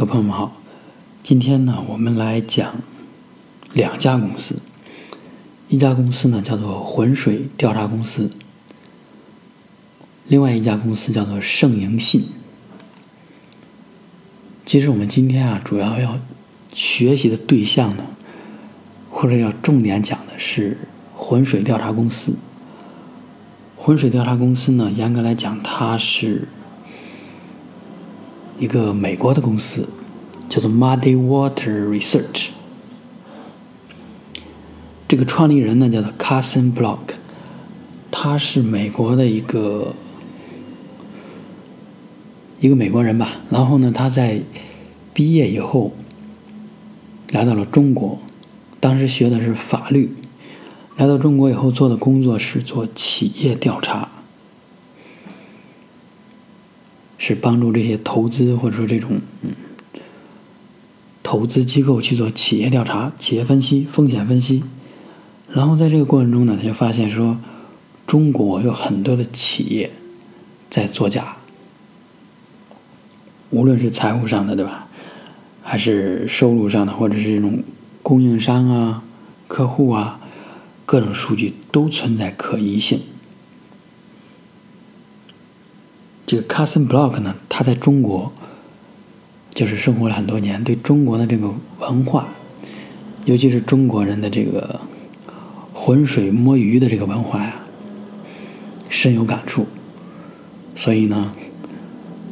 各位朋友们好，今天呢，我们来讲两家公司，一家公司呢叫做浑水调查公司，另外一家公司叫做盛盈信。其实我们今天啊，主要要学习的对象呢，或者要重点讲的是浑水调查公司。浑水调查公司呢，严格来讲，它是一个美国的公司，叫做 Muddy Water Research。这个创立人呢，叫做 Carson Block，他是美国的一个一个美国人吧。然后呢，他在毕业以后来到了中国，当时学的是法律。来到中国以后做的工作是做企业调查，是帮助这些投资或者说这种嗯投资机构去做企业调查、企业分析、风险分析。然后在这个过程中呢，他就发现说，中国有很多的企业在作假，无论是财务上的对吧，还是收入上的，或者是这种供应商啊、客户啊。各种数据都存在可疑性。这个 Carson Block 呢，他在中国就是生活了很多年，对中国的这个文化，尤其是中国人的这个浑水摸鱼的这个文化呀，深有感触。所以呢，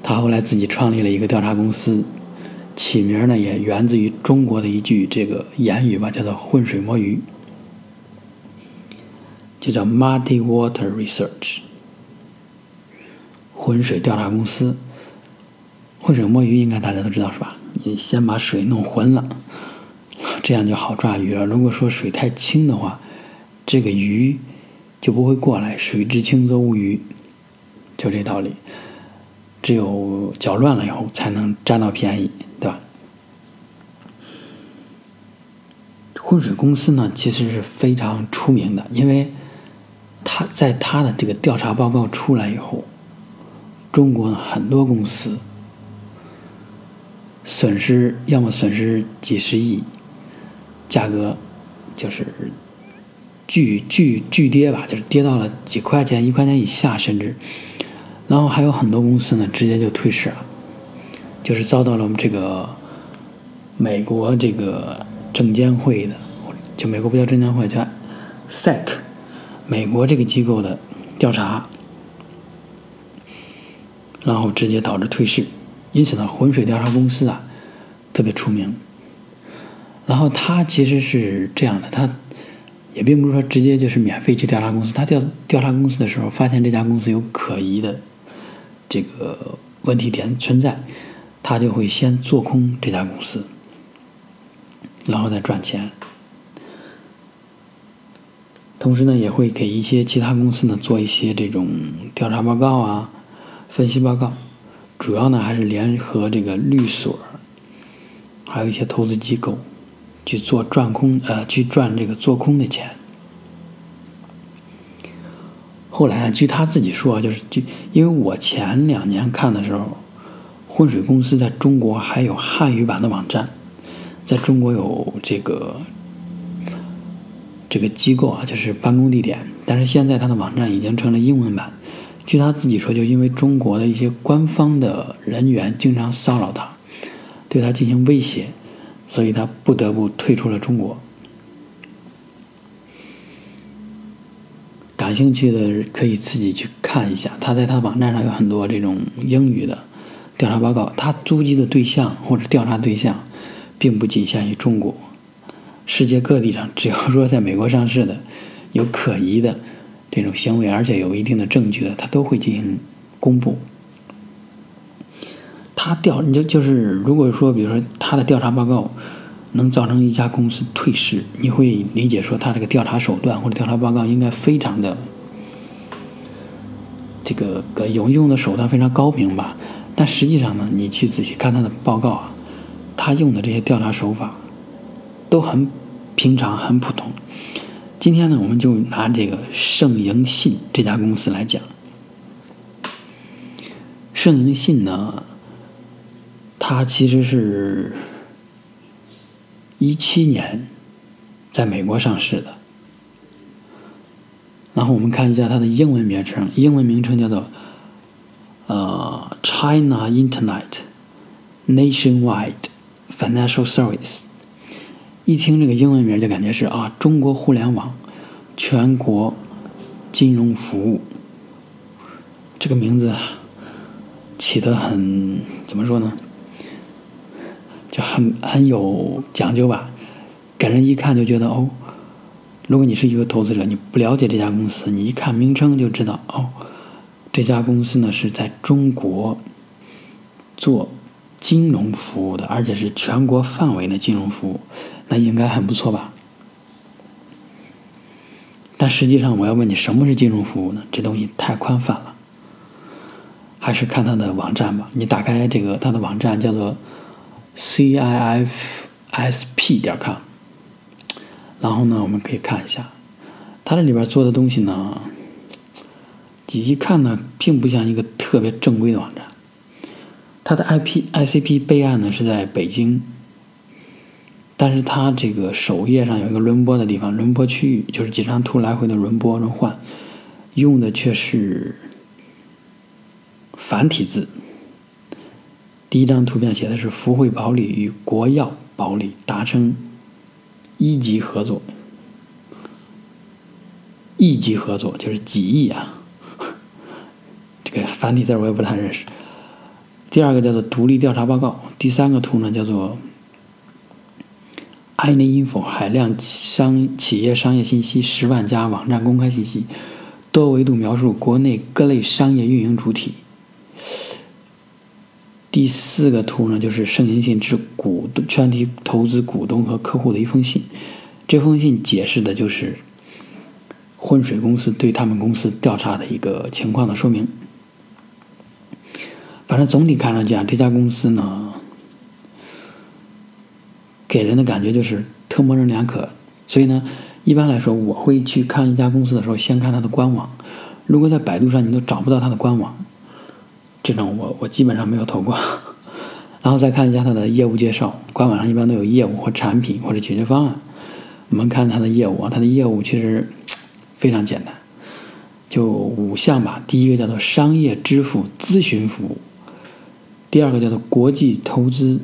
他后来自己创立了一个调查公司，起名呢也源自于中国的一句这个言语吧，叫做“浑水摸鱼”。就叫 Muddy Water Research，浑水调查公司。浑水摸鱼应该大家都知道是吧？你先把水弄浑了，这样就好抓鱼了。如果说水太清的话，这个鱼就不会过来。水至清则无鱼，就这道理。只有搅乱了以后，才能占到便宜，对吧？浑水公司呢，其实是非常出名的，因为。他在他的这个调查报告出来以后，中国的很多公司损失要么损失几十亿，价格就是巨巨巨跌吧，就是跌到了几块钱、一块钱以下，甚至，然后还有很多公司呢，直接就退市了，就是遭到了我们这个美国这个证监会的，就美国不叫证监会，叫 SEC。美国这个机构的调查，然后直接导致退市，因此呢，浑水调查公司啊特别出名。然后他其实是这样的，他也并不是说直接就是免费去调查公司，他调调查公司的时候，发现这家公司有可疑的这个问题点存在，他就会先做空这家公司，然后再赚钱。同时呢，也会给一些其他公司呢做一些这种调查报告啊、分析报告，主要呢还是联合这个律所，还有一些投资机构去做赚空呃去赚这个做空的钱。后来啊据他自己说，就是就因为我前两年看的时候，浑水公司在中国还有汉语版的网站，在中国有这个。这个机构啊，就是办公地点，但是现在他的网站已经成了英文版。据他自己说，就因为中国的一些官方的人员经常骚扰他，对他进行威胁，所以他不得不退出了中国。感兴趣的可以自己去看一下，他在他网站上有很多这种英语的调查报告。他租机的对象或者调查对象，并不仅限于中国。世界各地上，只要说在美国上市的有可疑的这种行为，而且有一定的证据的，他都会进行公布。他调你就就是，如果说比如说他的调查报告能造成一家公司退市，你会理解说他这个调查手段或者调查报告应该非常的这个个有用的手段非常高明吧？但实际上呢，你去仔细看他的报告啊，他用的这些调查手法。都很平常，很普通。今天呢，我们就拿这个盛盈信这家公司来讲。盛盈信呢，它其实是一七年在美国上市的。然后我们看一下它的英文名称，英文名称叫做呃 China Internet Nationwide Financial Service。一听这个英文名就感觉是啊，中国互联网全国金融服务。这个名字起得很怎么说呢？就很很有讲究吧，给人一看就觉得哦。如果你是一个投资者，你不了解这家公司，你一看名称就知道哦，这家公司呢是在中国做金融服务的，而且是全国范围的金融服务，那应该很不错吧？但实际上，我要问你，什么是金融服务呢？这东西太宽泛了，还是看它的网站吧。你打开这个它的网站，叫做 CIFSP 点 com。然后呢，我们可以看一下，它这里边做的东西呢，一看呢，并不像一个特别正规的网站。它的 IP ICP 备案呢是在北京，但是它这个首页上有一个轮播的地方，轮播区域就是几张图来回的轮播轮换，用的却是繁体字。第一张图片写的是福汇保理与国药保理达成。一级合作，一级合作就是几亿啊！这个繁体字我也不太认识。第二个叫做独立调查报告，第三个图呢叫做 iNinfo 海量商企业商业信息十万家网站公开信息，多维度描述国内各类商业运营主体。第四个图呢，就是盛行信致股东全体投资股东和客户的一封信。这封信解释的就是浑水公司对他们公司调查的一个情况的说明。反正总体看上去啊，这家公司呢，给人的感觉就是特模棱两可。所以呢，一般来说，我会去看一家公司的时候，先看它的官网。如果在百度上你都找不到它的官网，这种我我基本上没有投过，然后再看一下它的业务介绍，官网上一般都有业务或产品或者解决方案。我们看它的业务啊，它的业务其实非常简单，就五项吧。第一个叫做商业支付咨询服务，第二个叫做国际投资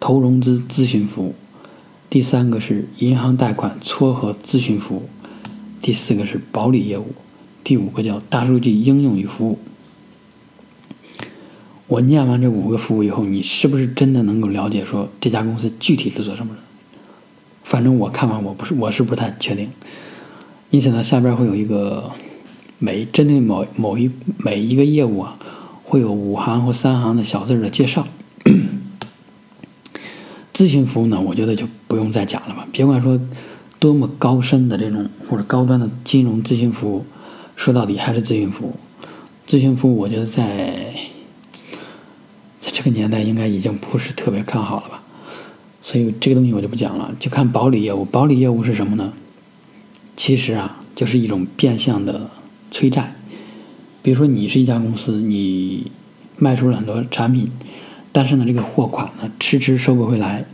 投融资咨询服务，第三个是银行贷款撮合咨询服务，第四个是保理业务，第五个叫大数据应用与服务。我念完这五个服务以后，你是不是真的能够了解说这家公司具体是做什么的？反正我看完，我不是我是不太确定。因此呢，下边会有一个每针对某某一每一个业务啊，会有五行或三行的小字的介绍。咨询服务呢，我觉得就不用再讲了吧。别管说多么高深的这种或者高端的金融咨询服务，说到底还是咨询服务。咨询服务，我觉得在在。这个年代应该已经不是特别看好了吧，所以这个东西我就不讲了，就看保理业务。保理业务是什么呢？其实啊，就是一种变相的催债。比如说，你是一家公司，你卖出了很多产品，但是呢，这个货款呢迟迟收不回来，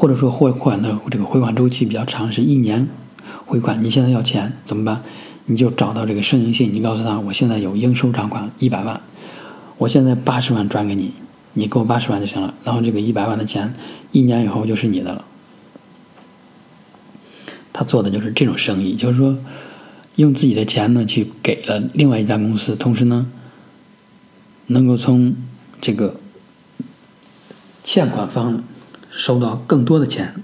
或者说货款的这个回款周期比较长，是一年回款。你现在要钱怎么办？你就找到这个盛银信，你告诉他，我现在有应收账款一百万。我现在八十万转给你，你给我八十万就行了。然后这个一百万的钱，一年以后就是你的了。他做的就是这种生意，就是说，用自己的钱呢去给了另外一家公司，同时呢，能够从这个欠款方收到更多的钱。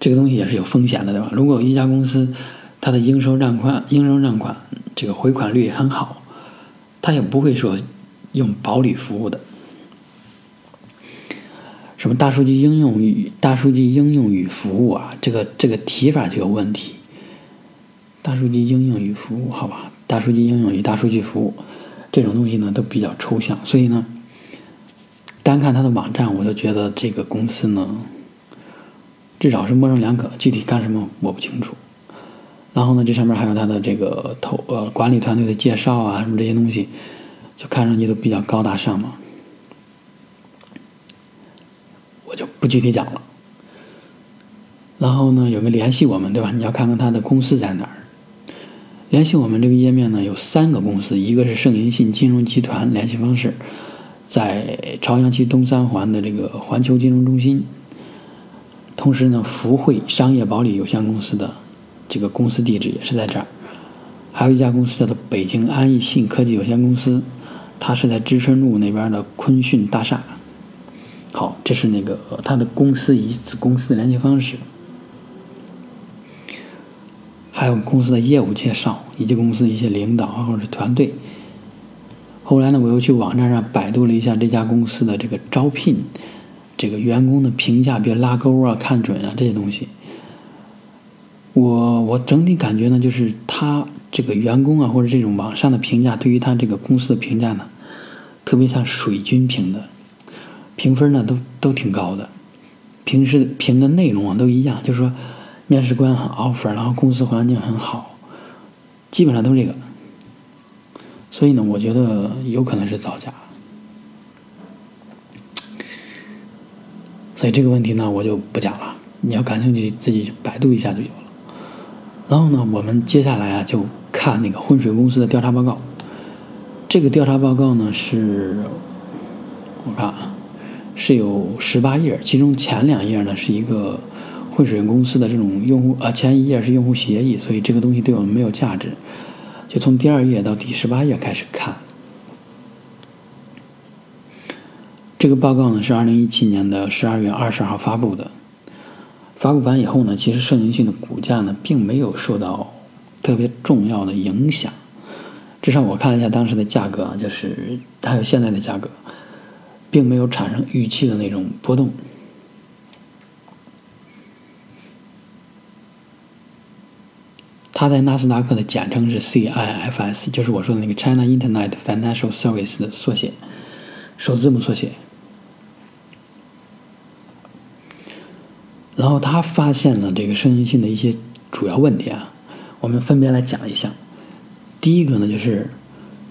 这个东西也是有风险的，对吧？如果一家公司它的应收账款、应收账款这个回款率很好。他也不会说用保理服务的，什么大数据应用与大数据应用与服务啊，这个这个提法就有问题。大数据应用与服务，好吧，大数据应用与大数据服务这种东西呢都比较抽象，所以呢，单看它的网站，我就觉得这个公司呢，至少是模棱两可，具体干什么我不清楚。然后呢，这上面还有他的这个投呃管理团队的介绍啊，什么这些东西，就看上去都比较高大上嘛。我就不具体讲了。然后呢，有个联系我们，对吧？你要看看他的公司在哪儿。联系我们这个页面呢，有三个公司，一个是盛银信金融集团，联系方式在朝阳区东三环的这个环球金融中心。同时呢，福汇商业保理有限公司的这个公司地址也是在这儿。还有一家公司叫做北京安逸信科技有限公司，它是在知春路那边的坤讯大厦。好，这是那个它的公司以及子公司的联系方式。还有公司的业务介绍，以及公司一些领导或者是团队。后来呢，我又去网站上百度了一下这家公司的这个招聘，这个员工的评价，别拉钩啊、看准啊这些东西。我我整体感觉呢，就是他这个员工啊，或者这种网上的评价，对于他这个公司的评价呢，特别像水军评的，评分呢都都挺高的，平时评的内容啊都一样，就是说。面试官很 offer，然后公司环境很好，基本上都是这个。所以呢，我觉得有可能是造假。所以这个问题呢，我就不讲了。你要感兴趣，自己百度一下就有了。然后呢，我们接下来啊，就看那个浑水公司的调查报告。这个调查报告呢，是我看啊，是有十八页，其中前两页呢是一个。混水公司的这种用户啊，前一页是用户协议，所以这个东西对我们没有价值。就从第二页到第十八页开始看。这个报告呢是二零一七年的十二月二十号发布的。发布完以后呢，其实盛银信的股价呢并没有受到特别重要的影响，至少我看了一下当时的价格啊，就是还有现在的价格，并没有产生预期的那种波动。它在纳斯达克的简称是 CIFS，就是我说的那个 China Internet Financial Service 的缩写，首字母缩写。然后他发现了这个声音信的一些主要问题啊，我们分别来讲一下。第一个呢，就是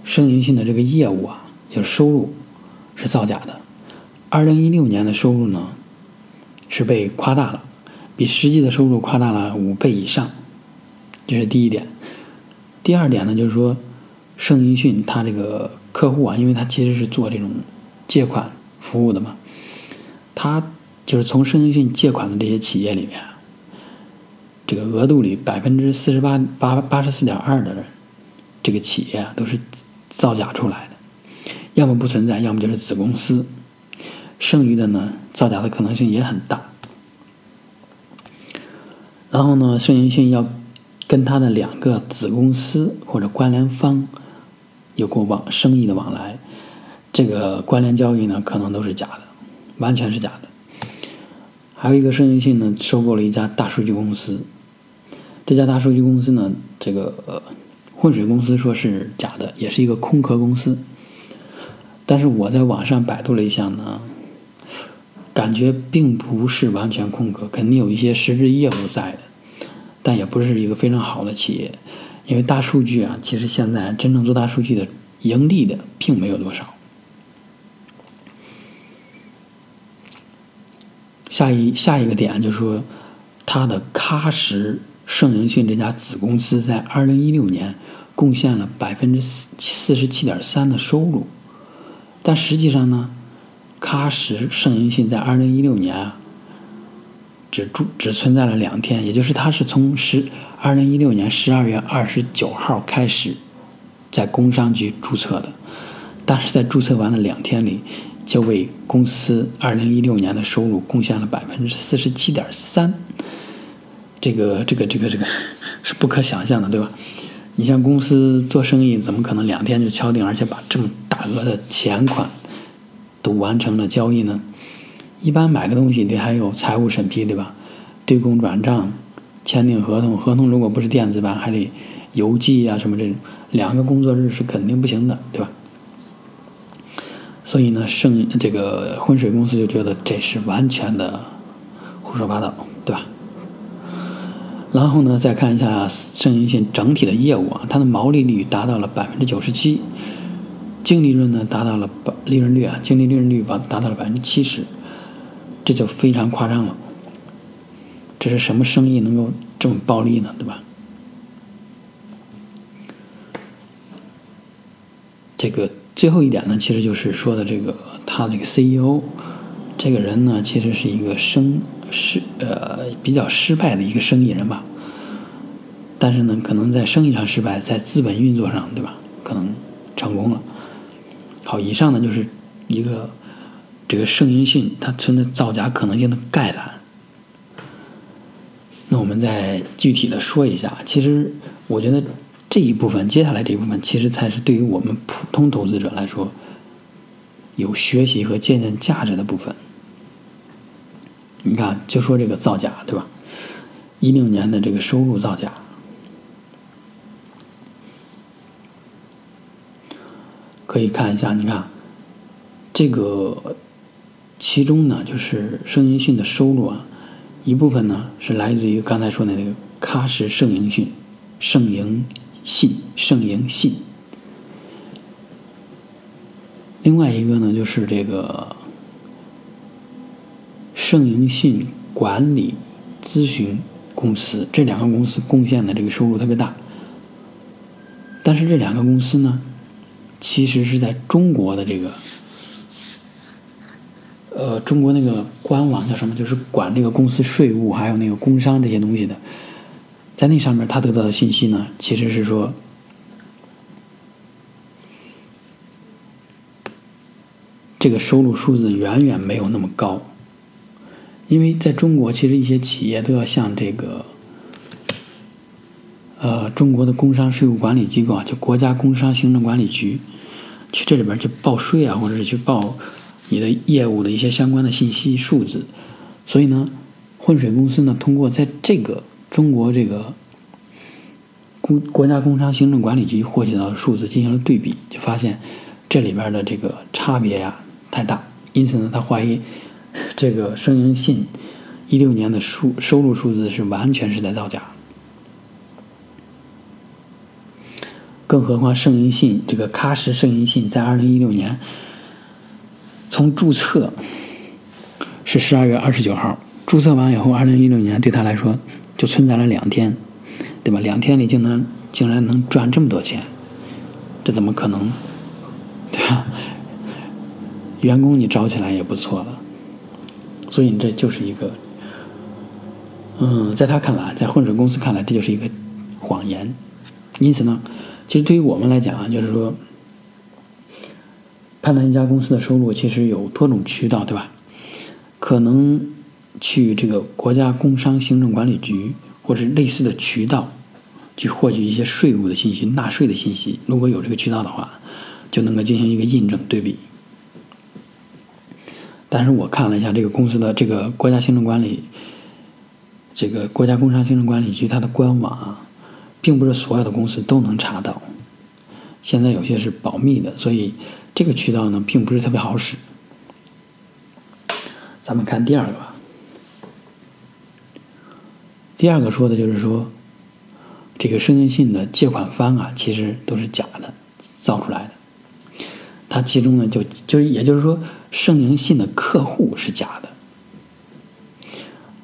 声音信的这个业务啊，就是收入是造假的。二零一六年的收入呢是被夸大了，比实际的收入夸大了五倍以上。这是第一点，第二点呢，就是说，盛银讯他这个客户啊，因为他其实是做这种借款服务的嘛，他就是从盛银讯借款的这些企业里面，这个额度里百分之四十八八八十四点二的人，这个企业啊都是造假出来的，要么不存在，要么就是子公司，剩余的呢，造假的可能性也很大。然后呢，盛银讯要。跟他的两个子公司或者关联方有过往生意的往来，这个关联交易呢，可能都是假的，完全是假的。还有一个盛银信呢，收购了一家大数据公司，这家大数据公司呢，这个浑水公司说是假的，也是一个空壳公司。但是我在网上百度了一下呢，感觉并不是完全空壳，肯定有一些实质业务在的。但也不是一个非常好的企业，因为大数据啊，其实现在真正做大数据的盈利的并没有多少。下一下一个点就是说，它的喀什盛盈讯这家子公司在二零一六年贡献了百分之四四十七点三的收入，但实际上呢，喀什盛盈讯在二零一六年。只注只存在了两天，也就是他是从十二零一六年十二月二十九号开始在工商局注册的，但是在注册完了两天里，就为公司二零一六年的收入贡献了百分之四十七点三，这个这个这个这个是不可想象的，对吧？你像公司做生意，怎么可能两天就敲定，而且把这么大额的钱款都完成了交易呢？一般买个东西得还有财务审批，对吧？对公转账、签订合同，合同如果不是电子版，还得邮寄啊什么这种，两个工作日是肯定不行的，对吧？所以呢，盛这个浑水公司就觉得这是完全的胡说八道，对吧？然后呢，再看一下盛银信整体的业务啊，它的毛利率达到了百分之九十七，净利润呢达到了百利润率啊，净利润率达到了百分之七十，这就非常夸张了。这是什么生意能够这么暴利呢？对吧？这个最后一点呢，其实就是说的这个他这个 CEO 这个人呢，其实是一个生失呃比较失败的一个生意人吧。但是呢，可能在生意上失败，在资本运作上，对吧？可能成功了。好，以上呢就是一个这个圣音讯它存在造假可能性的概览。那我们再具体的说一下，其实我觉得这一部分，接下来这一部分，其实才是对于我们普通投资者来说有学习和借鉴价值的部分。你看，就说这个造假，对吧？一六年的这个收入造假。可以看一下，你看，这个其中呢，就是圣银讯的收入啊，一部分呢是来自于刚才说的那个喀什圣银讯、圣银信、圣银信，另外一个呢就是这个圣银信管理咨询公司，这两个公司贡献的这个收入特别大，但是这两个公司呢。其实是在中国的这个，呃，中国那个官网叫什么？就是管这个公司税务还有那个工商这些东西的，在那上面他得到的信息呢，其实是说，这个收入数字远远没有那么高，因为在中国，其实一些企业都要向这个。呃，中国的工商税务管理机构啊，就国家工商行政管理局，去这里边去报税啊，或者是去报你的业务的一些相关的信息数字。所以呢，混水公司呢，通过在这个中国这个工国家工商行政管理局获取到的数字进行了对比，就发现这里边的这个差别呀太大。因此呢，他怀疑这个声音信一六年的数收入数字是完全是在造假。更何况圣银信这个喀什圣银信在二零一六年从注册是十二月二十九号注册完以后，二零一六年对他来说就存在了两天，对吧？两天里竟能竟然能赚这么多钱，这怎么可能？对吧？员工你招起来也不错了，所以你这就是一个，嗯，在他看来，在混水公司看来，这就是一个谎言。因此呢。其实对于我们来讲啊，就是说，判断一家公司的收入，其实有多种渠道，对吧？可能去这个国家工商行政管理局或者类似的渠道去获取一些税务的信息、纳税的信息。如果有这个渠道的话，就能够进行一个印证对比。但是我看了一下这个公司的这个国家行政管理，这个国家工商行政管理局它的官网。并不是所有的公司都能查到，现在有些是保密的，所以这个渠道呢并不是特别好使。咱们看第二个吧。第二个说的就是说，这个声音信的借款方啊，其实都是假的，造出来的。它其中呢，就就也就是说，盛银信的客户是假的。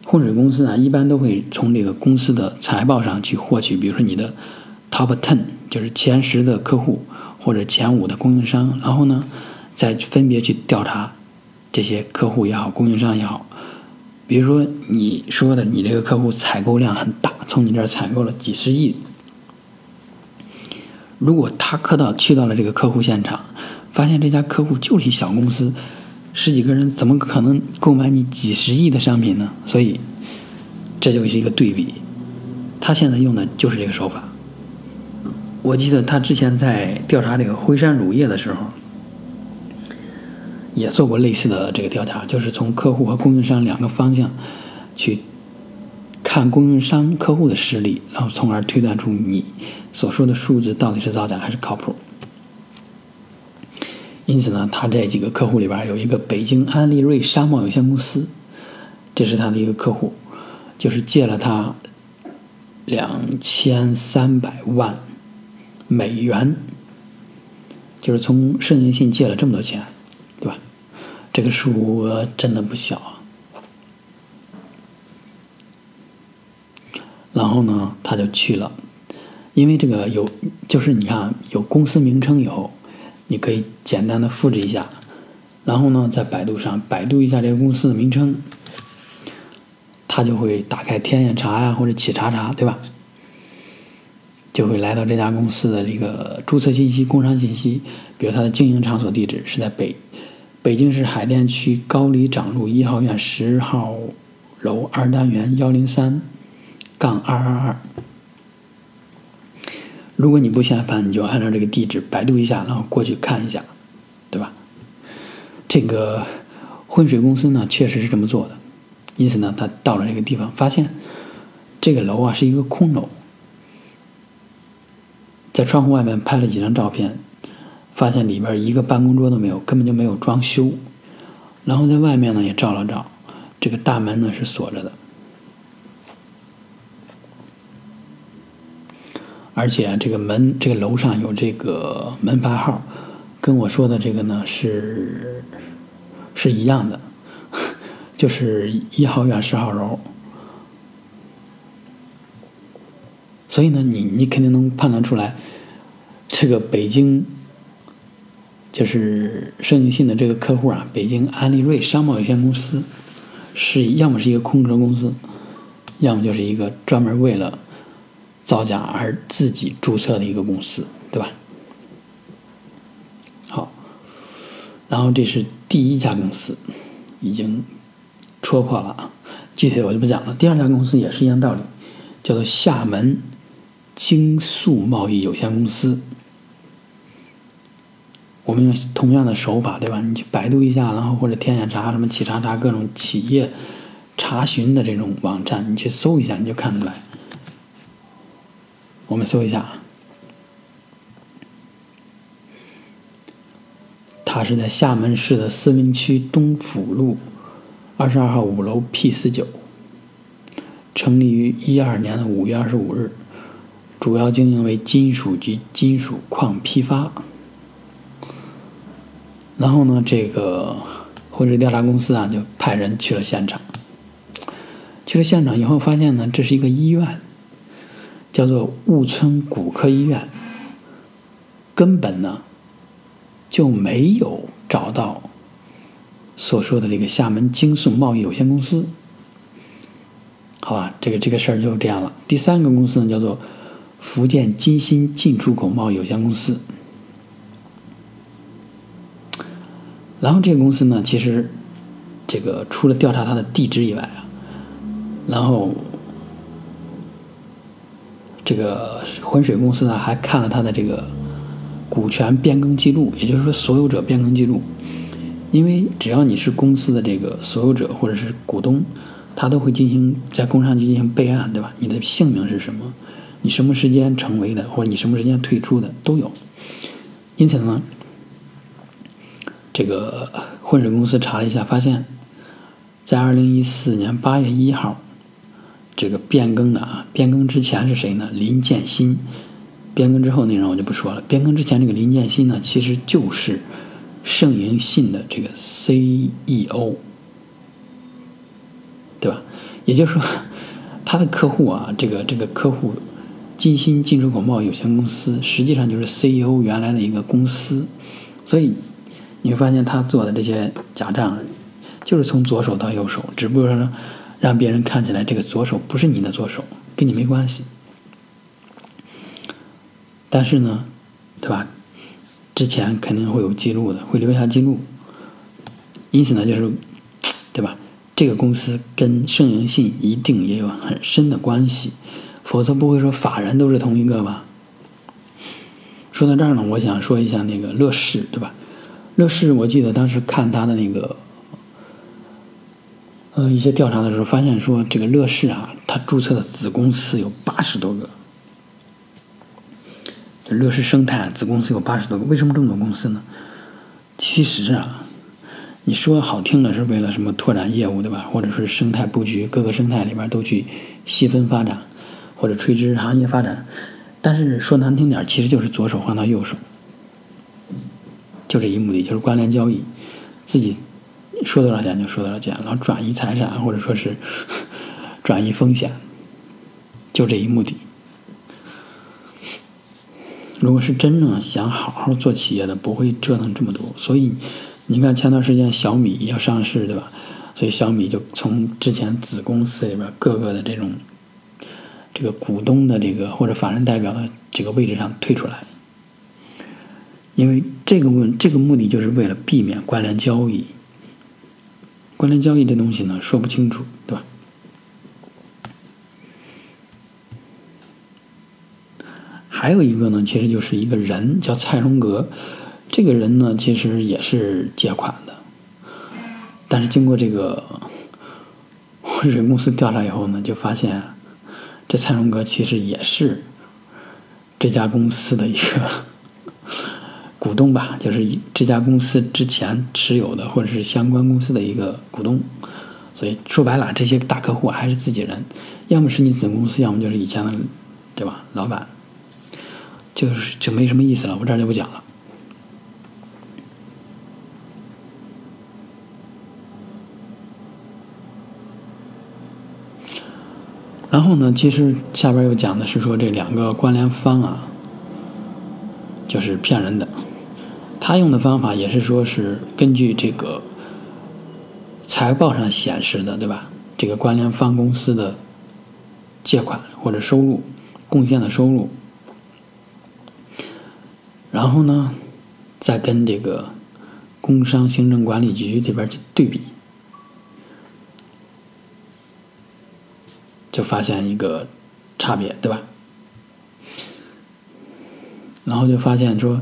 混水公司呢，一般都会从这个公司的财报上去获取，比如说你的 top ten 就是前十的客户或者前五的供应商，然后呢，再分别去调查这些客户也好，供应商也好。比如说你说的，你这个客户采购量很大，从你这儿采购了几十亿。如果他客到去到了这个客户现场，发现这家客户就是一小公司。十几个人怎么可能购买你几十亿的商品呢？所以，这就是一个对比。他现在用的就是这个手法。我记得他之前在调查这个辉山乳业的时候，也做过类似的这个调查，就是从客户和供应商两个方向去看供应商客户的实力，然后从而推断出你所说的数字到底是造假还是靠谱。因此呢，他这几个客户里边有一个北京安利瑞商贸有限公司，这是他的一个客户，就是借了他两千三百万美元，就是从盛银信借了这么多钱，对吧？这个数额真的不小啊。然后呢，他就去了，因为这个有，就是你看有公司名称以后，你可以简单的复制一下，然后呢，在百度上百度一下这个公司的名称，他就会打开天眼查呀或者企查查，对吧？就会来到这家公司的这个注册信息、工商信息，比如它的经营场所地址是在北北京市海淀区高里长路一号院十号楼二单元幺零三杠二二二。如果你不嫌烦，你就按照这个地址百度一下，然后过去看一下，对吧？这个浑水公司呢，确实是这么做的，因此呢，他到了这个地方，发现这个楼啊是一个空楼。在窗户外面拍了几张照片，发现里边一个办公桌都没有，根本就没有装修。然后在外面呢也照了照，这个大门呢是锁着的，而且这个门这个楼上有这个门牌号，跟我说的这个呢是是一样的，就是一号院十号楼。所以呢，你你肯定能判断出来，这个北京就是盛信的这个客户啊，北京安利瑞商贸有限公司，是要么是一个空壳公司，要么就是一个专门为了造假而自己注册的一个公司，对吧？好，然后这是第一家公司，已经戳破了啊，具体的我就不讲了。第二家公司也是一样道理，叫做厦门。京速贸易有限公司，我们用同样的手法，对吧？你去百度一下，然后或者天眼查、什么企查查各种企业查询的这种网站，你去搜一下，你就看出来。我们搜一下，它是在厦门市的思明区东府路二十二号五楼 P 四九，成立于一二年的五月二十五日。主要经营为金属及金属矿批发，然后呢，这个浑水调查公司啊，就派人去了现场。去了现场以后，发现呢，这是一个医院，叫做雾村骨科医院，根本呢就没有找到所说的这个厦门京速贸易有限公司。好吧，这个这个事儿就这样了。第三个公司呢，叫做。福建金鑫进出口贸易有限公司，然后这个公司呢，其实这个除了调查它的地址以外啊，然后这个浑水公司呢还看了它的这个股权变更记录，也就是说所有者变更记录，因为只要你是公司的这个所有者或者是股东，他都会进行在工商局进行备案，对吧？你的姓名是什么？你什么时间成为的，或者你什么时间退出的都有，因此呢，这个混水公司查了一下，发现，在二零一四年八月一号，这个变更的啊，变更之前是谁呢？林建新，变更之后内容我就不说了。变更之前这个林建新呢，其实就是盛银信的这个 CEO，对吧？也就是说，他的客户啊，这个这个客户。金鑫进出口贸易有限公司实际上就是 CEO 原来的一个公司，所以你会发现他做的这些假账，就是从左手到右手，只不过说让别人看起来这个左手不是你的左手，跟你没关系。但是呢，对吧？之前肯定会有记录的，会留下记录。因此呢，就是，对吧？这个公司跟盛盈信一定也有很深的关系。否则不会说法人都是同一个吧？说到这儿呢，我想说一下那个乐视，对吧？乐视，我记得当时看他的那个，呃，一些调查的时候，发现说这个乐视啊，它注册的子公司有八十多个，就乐视生态子公司有八十多个。为什么这么多公司呢？其实啊，你说好听的是为了什么拓展业务，对吧？或者是生态布局，各个生态里边都去细分发展。或者垂直行业发展，但是说难听点其实就是左手换到右手。就这一目的，就是关联交易，自己说多少钱就说多少钱，然后转移财产或者说是 转移风险，就这一目的。如果是真正想好好做企业的，不会折腾这么多。所以，你看前段时间小米要上市，对吧？所以小米就从之前子公司里边各个的这种这个股东的这个或者法人代表的这个位置上退出来，因为这个问这个目的就是为了避免关联交易。关联交易这东西呢，说不清楚，对吧？还有一个呢，其实就是一个人叫蔡荣格，这个人呢，其实也是借款的，但是经过这个 水公司调查以后呢，就发现这蔡荣格其实也是这家公司的一个股东吧，就是这家公司之前持有的或者是相关公司的一个股东，所以说白了，这些大客户还是自己人，要么是你子公司，要么就是以前的，对吧？老板。就是就没什么意思了，我这儿就不讲了。然后呢，其实下边又讲的是说这两个关联方啊，就是骗人的。他用的方法也是说是根据这个财报上显示的，对吧？这个关联方公司的借款或者收入贡献的收入。然后呢，再跟这个工商行政管理局这边去对比，就发现一个差别，对吧？然后就发现说，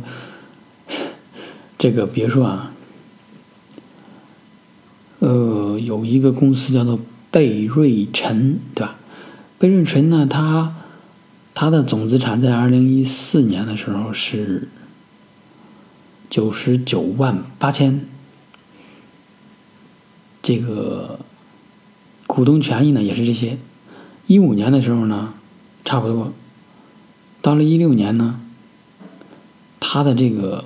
这个比如说啊，呃，有一个公司叫做贝瑞辰，对吧？贝瑞辰呢，它它的总资产在二零一四年的时候是。九十九万八千，这个股东权益呢也是这些。一五年的时候呢，差不多，到了一六年呢，他的这个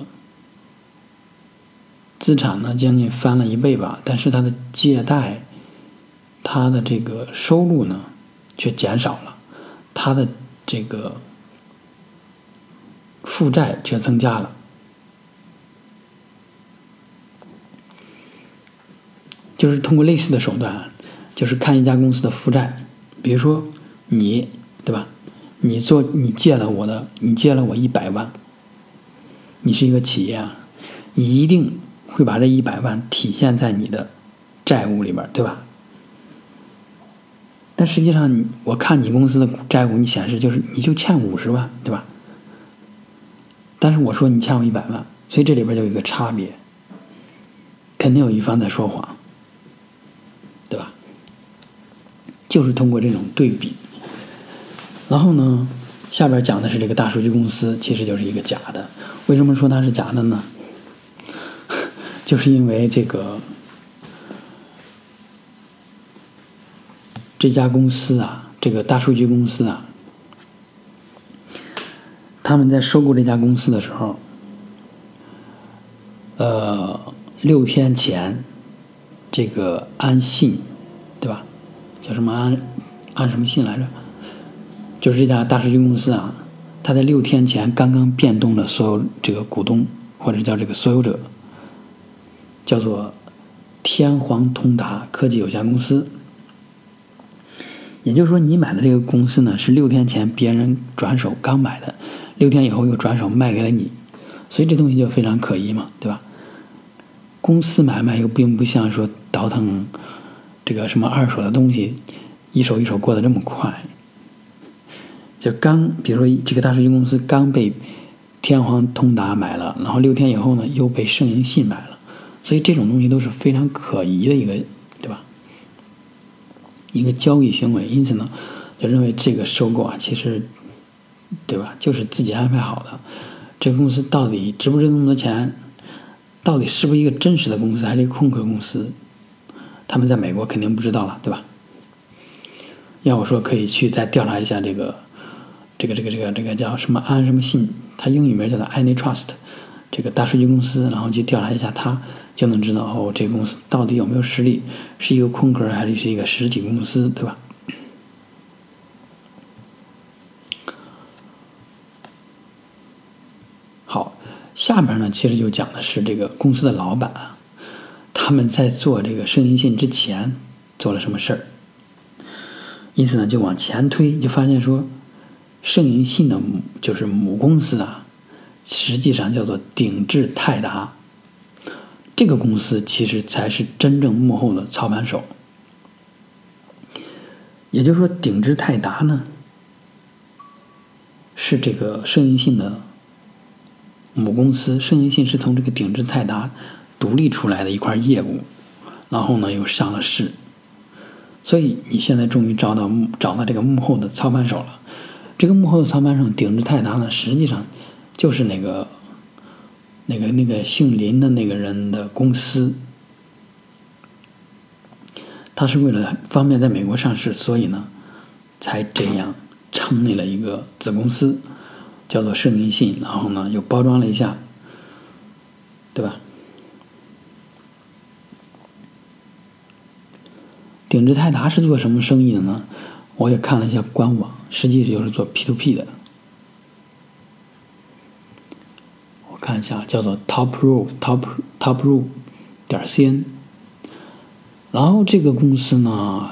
资产呢将近翻了一倍吧，但是他的借贷，他的这个收入呢却减少了，他的这个负债却增加了。就是通过类似的手段，就是看一家公司的负债，比如说你，对吧？你做你借了我的，你借了我一百万，你是一个企业啊，你一定会把这一百万体现在你的债务里边，对吧？但实际上，我看你公司的债务，你显示就是你就欠五十万，对吧？但是我说你欠我一百万，所以这里边就有一个差别，肯定有一方在说谎。就是通过这种对比，然后呢，下边讲的是这个大数据公司其实就是一个假的。为什么说它是假的呢？就是因为这个这家公司啊，这个大数据公司啊，他们在收购这家公司的时候，呃，六天前这个安信，对吧？叫什么安安什么信来着？就是这家大数据公司啊，他在六天前刚刚变动了所有这个股东或者叫这个所有者，叫做天皇通达科技有限公司。也就是说，你买的这个公司呢，是六天前别人转手刚买的，六天以后又转手卖给了你，所以这东西就非常可疑嘛，对吧？公司买卖又并不像说倒腾。这个什么二手的东西，一手一手过得这么快，就刚比如说这个大数据公司刚被天皇通达买了，然后六天以后呢又被盛银信买了，所以这种东西都是非常可疑的一个，对吧？一个交易行为，因此呢，就认为这个收购啊，其实，对吧？就是自己安排好的，这个公司到底值不值那么多钱？到底是不是一个真实的公司，还是一个空壳公司？他们在美国肯定不知道了，对吧？要我说，可以去再调查一下这个，这个，这个，这个，这个叫什么安什么信，它英语名叫做 Any Trust，这个大数据公司，然后去调查一下它，就能知道哦，这个公司到底有没有实力，是一个空壳还是是一个实体公司，对吧？好，下边呢，其实就讲的是这个公司的老板，他们在做这个声音信之前做了什么事儿。因此呢，就往前推，就发现说，盛银信的母就是母公司啊，实际上叫做鼎智泰达。这个公司其实才是真正幕后的操盘手。也就是说，鼎智泰达呢，是这个盛银信的母公司。盛银信是从这个鼎智泰达独立出来的一块业务，然后呢，又上了市。所以你现在终于找到找到这个幕后的操盘手了。这个幕后的操盘手鼎智泰达呢，实际上就是那个那个那个姓林的那个人的公司。他是为了方便在美国上市，所以呢，才这样成立了一个子公司，叫做盛银信。然后呢，又包装了一下，对吧？鼎智泰达是做什么生意的呢？我也看了一下官网，实际就是做 P to P 的。我看一下，叫做 Top Pro Top Top Pro 点 cn。然后这个公司呢，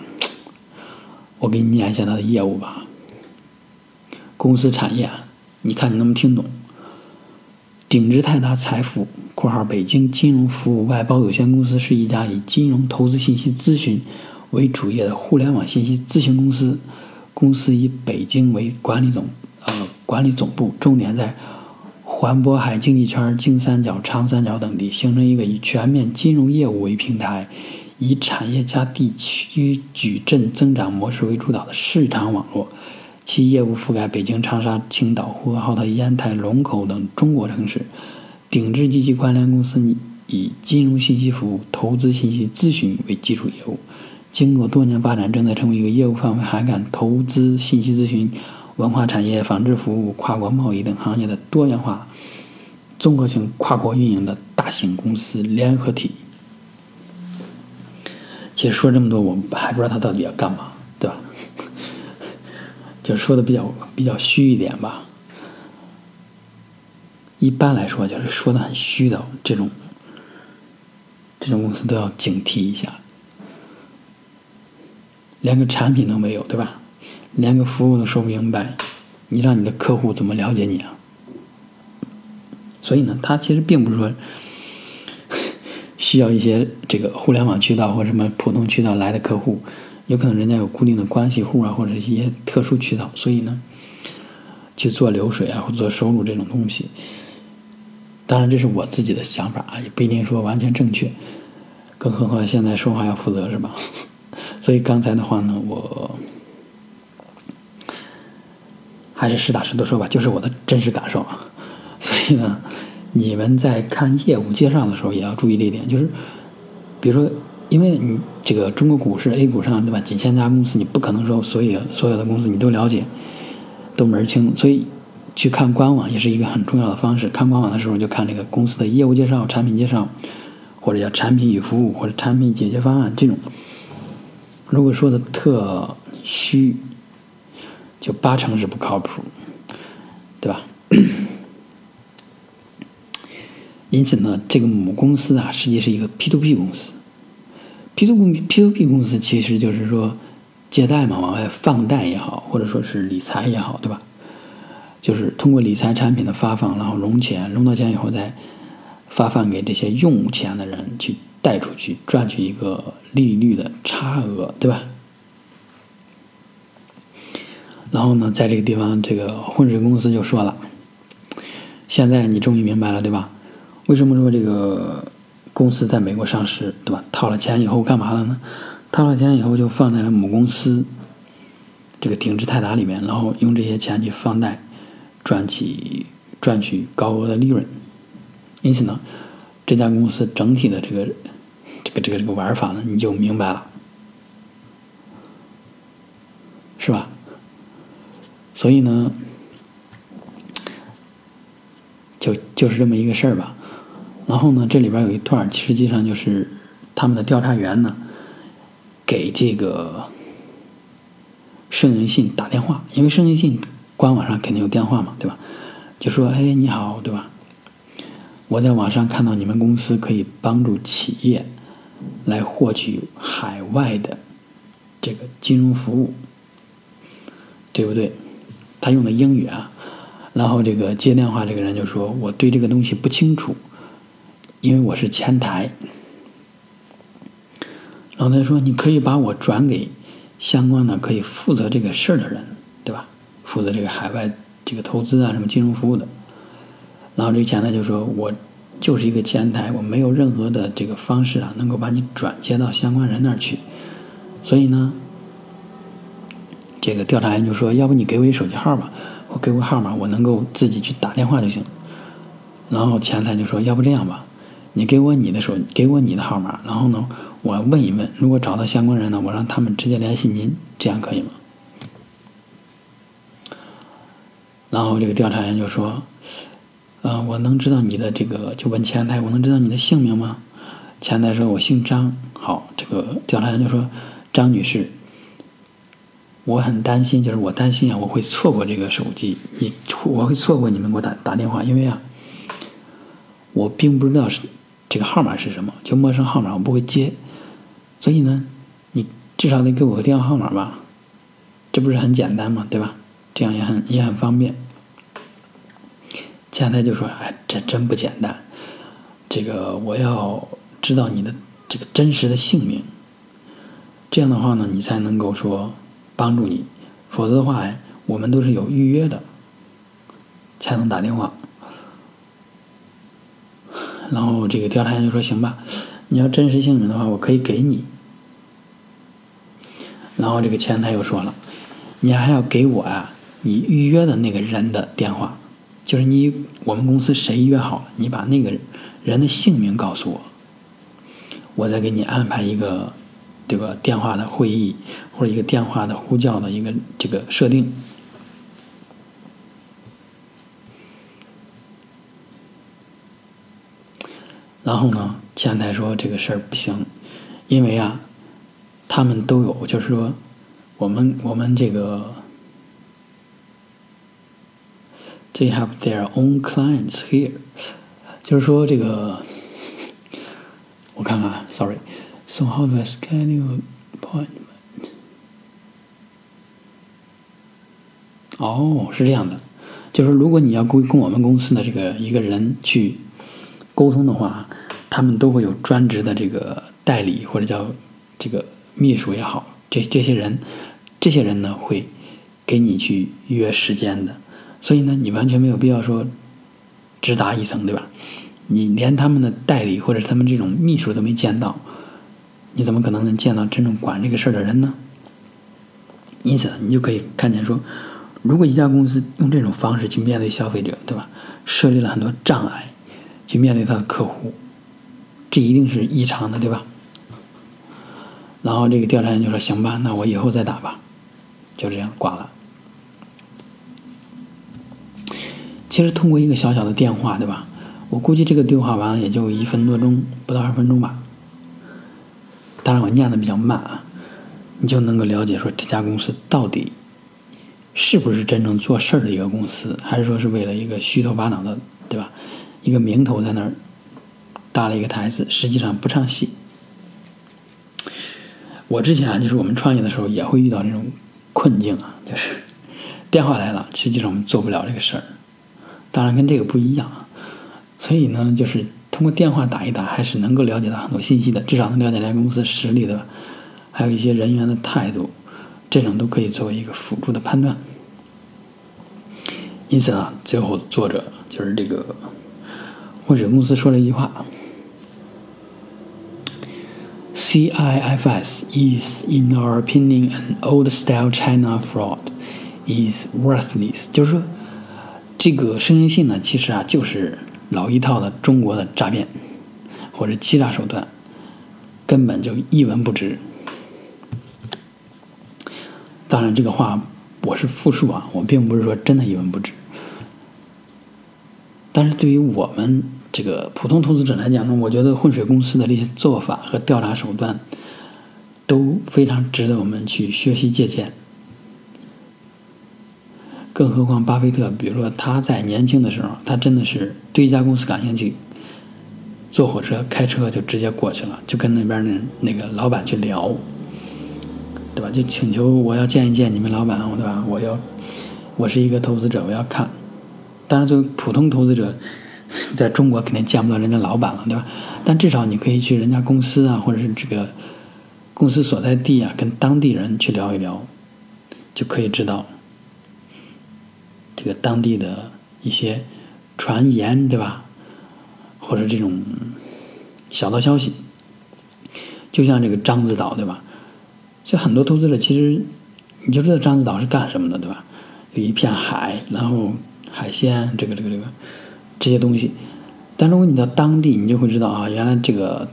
我给你念一下它的业务吧。公司产业，你看你能不能听懂？鼎智泰达财富（括号北京金融服务外包有限公司）是一家以金融投资信息咨询。为主业的互联网信息咨询公司，公司以北京为管理总呃管理总部，重点在环渤海经济圈、金三角、长三角等地形成一个以全面金融业务为平台，以产业加地区矩阵增长模式为主导的市场网络。其业务覆盖北京、长沙、青岛、呼和浩特、烟台、龙口等中国城市。鼎智及其关联公司以金融信息服务、投资信息咨询为基础业务。经过多年发展，正在成为一个业务范围涵盖投资、信息咨询、文化产业、纺织服务、跨国贸易等行业的多元化、综合性跨国运营的大型公司联合体。其实说这么多，我们还不知道他到底要干嘛，对吧？就说的比较比较虚一点吧。一般来说，就是说的很虚的这种这种公司都要警惕一下。连个产品都没有，对吧？连个服务都说不明白，你让你的客户怎么了解你啊？所以呢，他其实并不是说需要一些这个互联网渠道或什么普通渠道来的客户，有可能人家有固定的关系户啊，或者一些特殊渠道，所以呢，去做流水啊或做收入这种东西。当然，这是我自己的想法啊，也不一定说完全正确。更何况现在说话要负责，是吧？所以刚才的话呢，我还是实打实的说吧，就是我的真实感受啊。所以呢，你们在看业务介绍的时候也要注意这一点，就是比如说，因为你这个中国股市 A 股上对吧，几千家公司，你不可能说所有所有的公司你都了解，都门儿清。所以去看官网也是一个很重要的方式。看官网的时候就看这个公司的业务介绍、产品介绍，或者叫产品与服务或者产品解决方案这种。如果说的特虚，就八成是不靠谱，对吧？因此呢，这个母公司啊，实际是一个 P to P 公司。P to P P to P 公司其实就是说借贷嘛，往外放贷也好，或者说是理财也好，对吧？就是通过理财产品的发放，然后融钱，融到钱以后再发放给这些用钱的人去。贷出去赚取一个利率的差额，对吧？然后呢，在这个地方，这个混水公司就说了：“现在你终于明白了，对吧？为什么说这个公司在美国上市，对吧？套了钱以后干嘛了呢？套了钱以后就放在了母公司这个鼎智泰达里面，然后用这些钱去放贷，赚取赚取高额的利润。因此呢，这家公司整体的这个。”这个这个这个玩法呢，你就明白了，是吧？所以呢，就就是这么一个事儿吧。然后呢，这里边有一段，实际上就是他们的调查员呢给这个盛云信打电话，因为盛云信官网上肯定有电话嘛，对吧？就说：“哎，你好，对吧？我在网上看到你们公司可以帮助企业来获取海外的这个金融服务，对不对？”他用的英语啊，然后这个接电话这个人就说：“我对这个东西不清楚，因为我是前台。”然后他说：“你可以把我转给相关的可以负责这个事儿的人，对吧？负责这个海外。”这个投资啊，什么金融服务的，然后这个前台就说：“我就是一个前台，我没有任何的这个方式啊，能够把你转接到相关人那儿去。所以呢，这个调查员就说：要不你给我一手机号吧，我给我号码，我能够自己去打电话就行。然后前台就说：要不这样吧，你给我你的手，给我你的号码，然后呢，我问一问，如果找到相关人呢，我让他们直接联系您，这样可以吗？”然后这个调查员就说：“嗯，我能知道你的这个，就问前台，我能知道你的姓名吗？”前台说：“我姓张。”好，这个调查员就说：“张女士，我很担心，就是我担心啊，我会错过这个手机，你我会错过你们给我打打电话，因为啊，我并不知道是这个号码是什么，就陌生号码我不会接，所以呢，你至少得给我个电话号码吧，这不是很简单吗？对吧？这样也很也很方便。”前台就说：“哎，这真不简单。这个我要知道你的这个真实的姓名，这样的话呢，你才能够说帮助你。否则的话，我们都是有预约的，才能打电话。”然后这个调查员就说：“行吧，你要真实姓名的话，我可以给你。”然后这个前台又说了：“你还要给我啊，你预约的那个人的电话。”就是你，我们公司谁约好了，你把那个人的姓名告诉我，我再给你安排一个这个电话的会议或者一个电话的呼叫的一个这个设定。然后呢，前台说这个事儿不行，因为啊，他们都有，就是说，我们我们这个。They have their own clients here，就是说这个，我看看，sorry。So how do I schedule appointment？哦，是这样的，就是如果你要跟跟我们公司的这个一个人去沟通的话，他们都会有专职的这个代理或者叫这个秘书也好，这这些人，这些人呢会给你去约时间的。所以呢，你完全没有必要说直达一层，对吧？你连他们的代理或者他们这种秘书都没见到，你怎么可能能见到真正管这个事儿的人呢？因此，你就可以看见说，如果一家公司用这种方式去面对消费者，对吧？设立了很多障碍去面对他的客户，这一定是异常的，对吧？然后这个调查员就说：“行吧，那我以后再打吧。”就这样挂了。其实通过一个小小的电话，对吧？我估计这个对话完了也就一分多钟，不到二分钟吧。当然我念的比较慢啊，你就能够了解说这家公司到底是不是真正做事儿的一个公司，还是说是为了一个虚头巴脑的，对吧？一个名头在那儿搭了一个台子，实际上不唱戏。我之前啊，就是我们创业的时候也会遇到这种困境啊，就是电话来了，实际上我们做不了这个事儿。当然跟这个不一样啊，所以呢，就是通过电话打一打，还是能够了解到很多信息的，至少能了解这家公司实力的，还有一些人员的态度，这种都可以作为一个辅助的判断。因此啊，最后作者就是这个混水公司说了一句话：“CIFS is, in our opinion, an old-style China fraud, is worthless。”就是说。这个声音信呢，其实啊就是老一套的中国的诈骗或者欺诈手段，根本就一文不值。当然，这个话我是复述啊，我并不是说真的一文不值。但是对于我们这个普通投资者来讲呢，我觉得混水公司的这些做法和调查手段都非常值得我们去学习借鉴。更何况巴菲特，比如说他在年轻的时候，他真的是对一家公司感兴趣，坐火车、开车就直接过去了，就跟那边的那个老板去聊，对吧？就请求我要见一见你们老板，对吧？我要，我是一个投资者，我要看。当然，作为普通投资者，在中国肯定见不到人家老板了，对吧？但至少你可以去人家公司啊，或者是这个公司所在地啊，跟当地人去聊一聊，就可以知道。这个当地的一些传言，对吧？或者这种小道消息，就像这个獐子岛，对吧？就很多投资者其实你就知道獐子岛是干什么的，对吧？有一片海，然后海鲜，这个这个这个这些东西。但如果你到当地，你就会知道啊，原来这个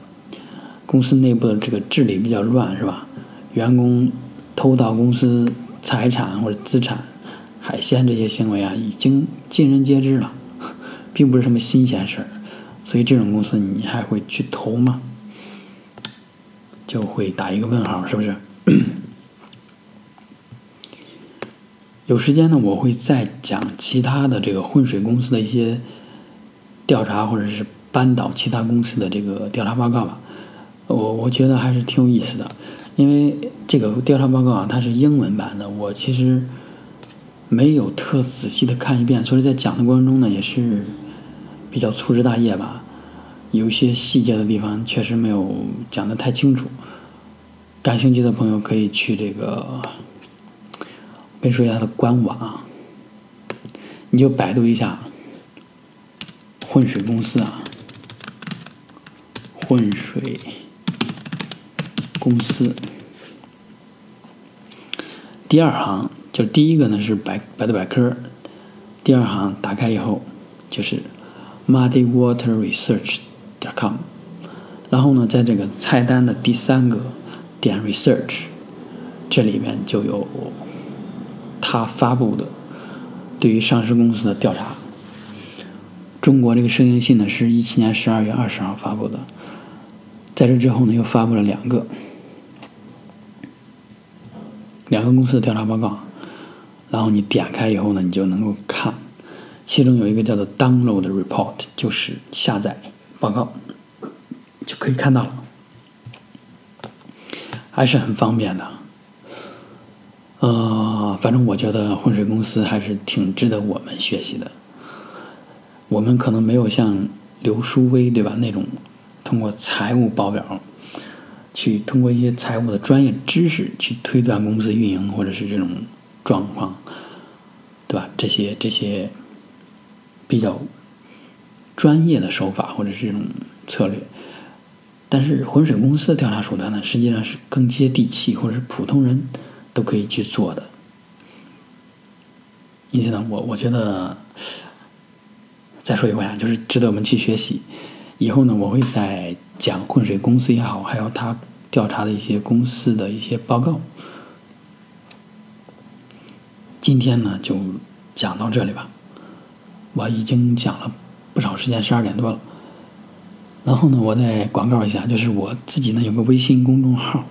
公司内部的这个治理比较乱，是吧？员工偷盗公司财产或者资产。海鲜这些行为啊，已经尽人皆知了，并不是什么新鲜事儿，所以这种公司你还会去投吗？就会打一个问号，是不是？有时间呢，我会再讲其他的这个混水公司的一些调查，或者是扳倒其他公司的这个调查报告吧。我我觉得还是挺有意思的，因为这个调查报告啊，它是英文版的，我其实。没有特仔细的看一遍，所以在讲的过程中呢，也是比较粗枝大叶吧，有些细节的地方确实没有讲的太清楚。感兴趣的朋友可以去这个，我跟你说一下它的官网，你就百度一下浑水公司啊，浑水公司第二行。就第一个呢是百百度百科，第二行打开以后就是 muddywaterresearch 点 com，然后呢在这个菜单的第三个点 research，这里面就有他发布的对于上市公司的调查。中国这个声音信呢是一七年十二月二十号发布的，在这之后呢又发布了两个两个公司的调查报告。然后你点开以后呢，你就能够看，其中有一个叫做 Download Report，就是下载报告，就可以看到了，还是很方便的。呃，反正我觉得浑水公司还是挺值得我们学习的。我们可能没有像刘书威对吧那种通过财务报表，去通过一些财务的专业知识去推断公司运营或者是这种。状况，对吧？这些这些比较专业的手法或者是这种策略，但是浑水公司的调查手段呢，实际上是更接地气，或者是普通人都可以去做的。因此呢，我我觉得再说一回啊，就是值得我们去学习。以后呢，我会再讲浑水公司也好，还有他调查的一些公司的一些报告。今天呢，就讲到这里吧。我已经讲了不少时间，十二点多了。然后呢，我再广告一下，就是我自己呢有个微信公众号，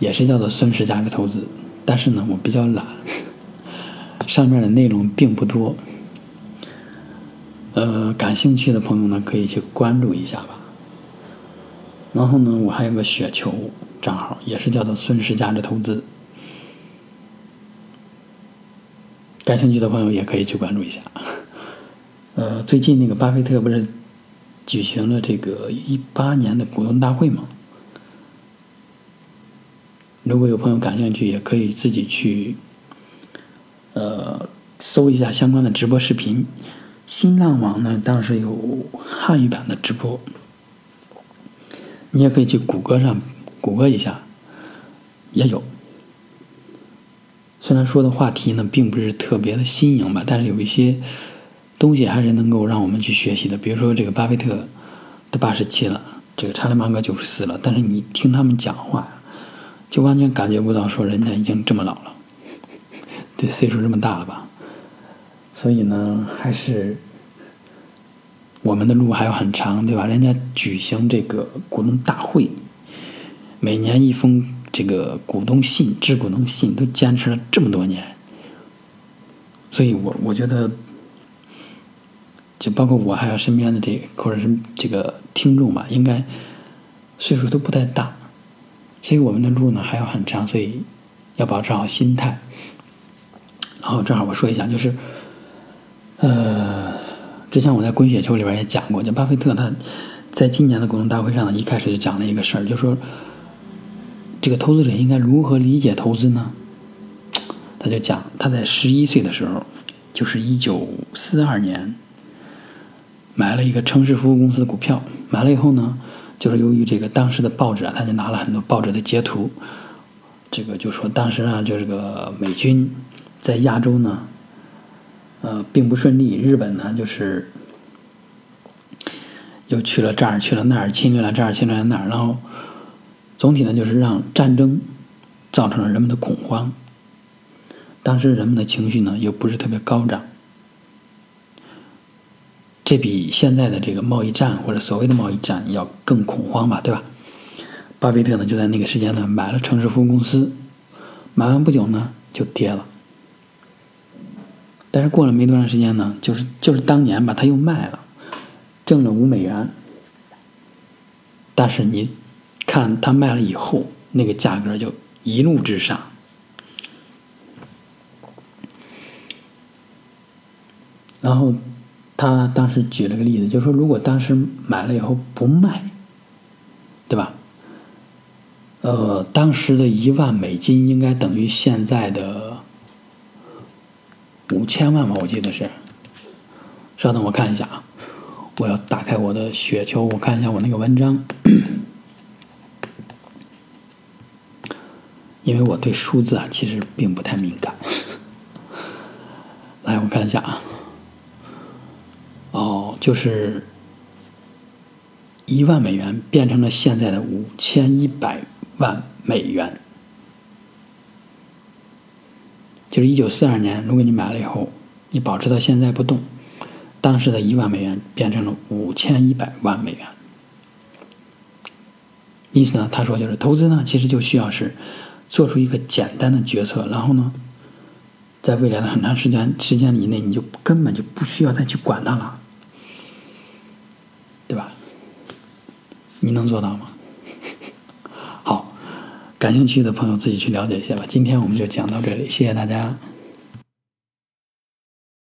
也是叫做“孙氏价值投资”，但是呢，我比较懒，上面的内容并不多。呃，感兴趣的朋友呢，可以去关注一下吧。然后呢，我还有个雪球账号，也是叫做“孙氏价值投资”。感兴趣的朋友也可以去关注一下。呃，最近那个巴菲特不是举行了这个一八年的股东大会吗？如果有朋友感兴趣，也可以自己去呃搜一下相关的直播视频。新浪网呢，当时有汉语版的直播，你也可以去谷歌上谷歌一下，也有。虽然说的话题呢并不是特别的新颖吧，但是有一些东西还是能够让我们去学习的。比如说这个巴菲特都八十七了，这个查理芒格九十四了，但是你听他们讲话，就完全感觉不到说人家已经这么老了，对岁数这么大了吧？所以呢，还是我们的路还有很长，对吧？人家举行这个股东大会，每年一封这个股东信、致股东信，都坚持了这么多年。所以我我觉得，就包括我还有身边的这或者是这个听众吧，应该岁数都不太大，所以我们的路呢还要很长，所以要保持好心态。然后正好我说一下，就是，呃，之前我在《滚雪球》里边也讲过，就巴菲特他在今年的股东大会上一开始就讲了一个事儿，就说这个投资者应该如何理解投资呢？他就讲，他在十一岁的时候，就是一九四二年，买了一个城市服务公司的股票。买了以后呢，就是由于这个当时的报纸啊，他就拿了很多报纸的截图，这个就说当时啊，就这个美军在亚洲呢，呃，并不顺利。日本呢，就是又去了这儿，去了那儿，侵略了这儿，侵略了那儿，然后总体呢，就是让战争造成了人们的恐慌。当时人们的情绪呢，又不是特别高涨，这比现在的这个贸易战或者所谓的贸易战要更恐慌吧，对吧？巴菲特呢，就在那个时间呢，买了城市服务公司，买完不久呢，就跌了。但是过了没多长时间呢，就是就是当年吧，他又卖了，挣了五美元。但是你看他卖了以后，那个价格就一路之上。然后，他当时举了个例子，就说，如果当时买了以后不卖，对吧？呃，当时的一万美金应该等于现在的五千万吧？我记得是。稍等，我看一下啊，我要打开我的雪球，我看一下我那个文章，因为我对数字啊其实并不太敏感。来，我看一下啊。哦就是一万美元变成了现在的五千一百万美元，就是一九四二年，如果你买了以后，你保持到现在不动，当时的一万美元变成了五千一百万美元。意思呢，他说就是投资呢，其实就需要是做出一个简单的决策，然后呢，在未来的很长时间时间以内，你就根本就不需要再去管它了。对吧？你能做到吗？好，感兴趣的朋友自己去了解一下吧。今天我们就讲到这里，谢谢大家。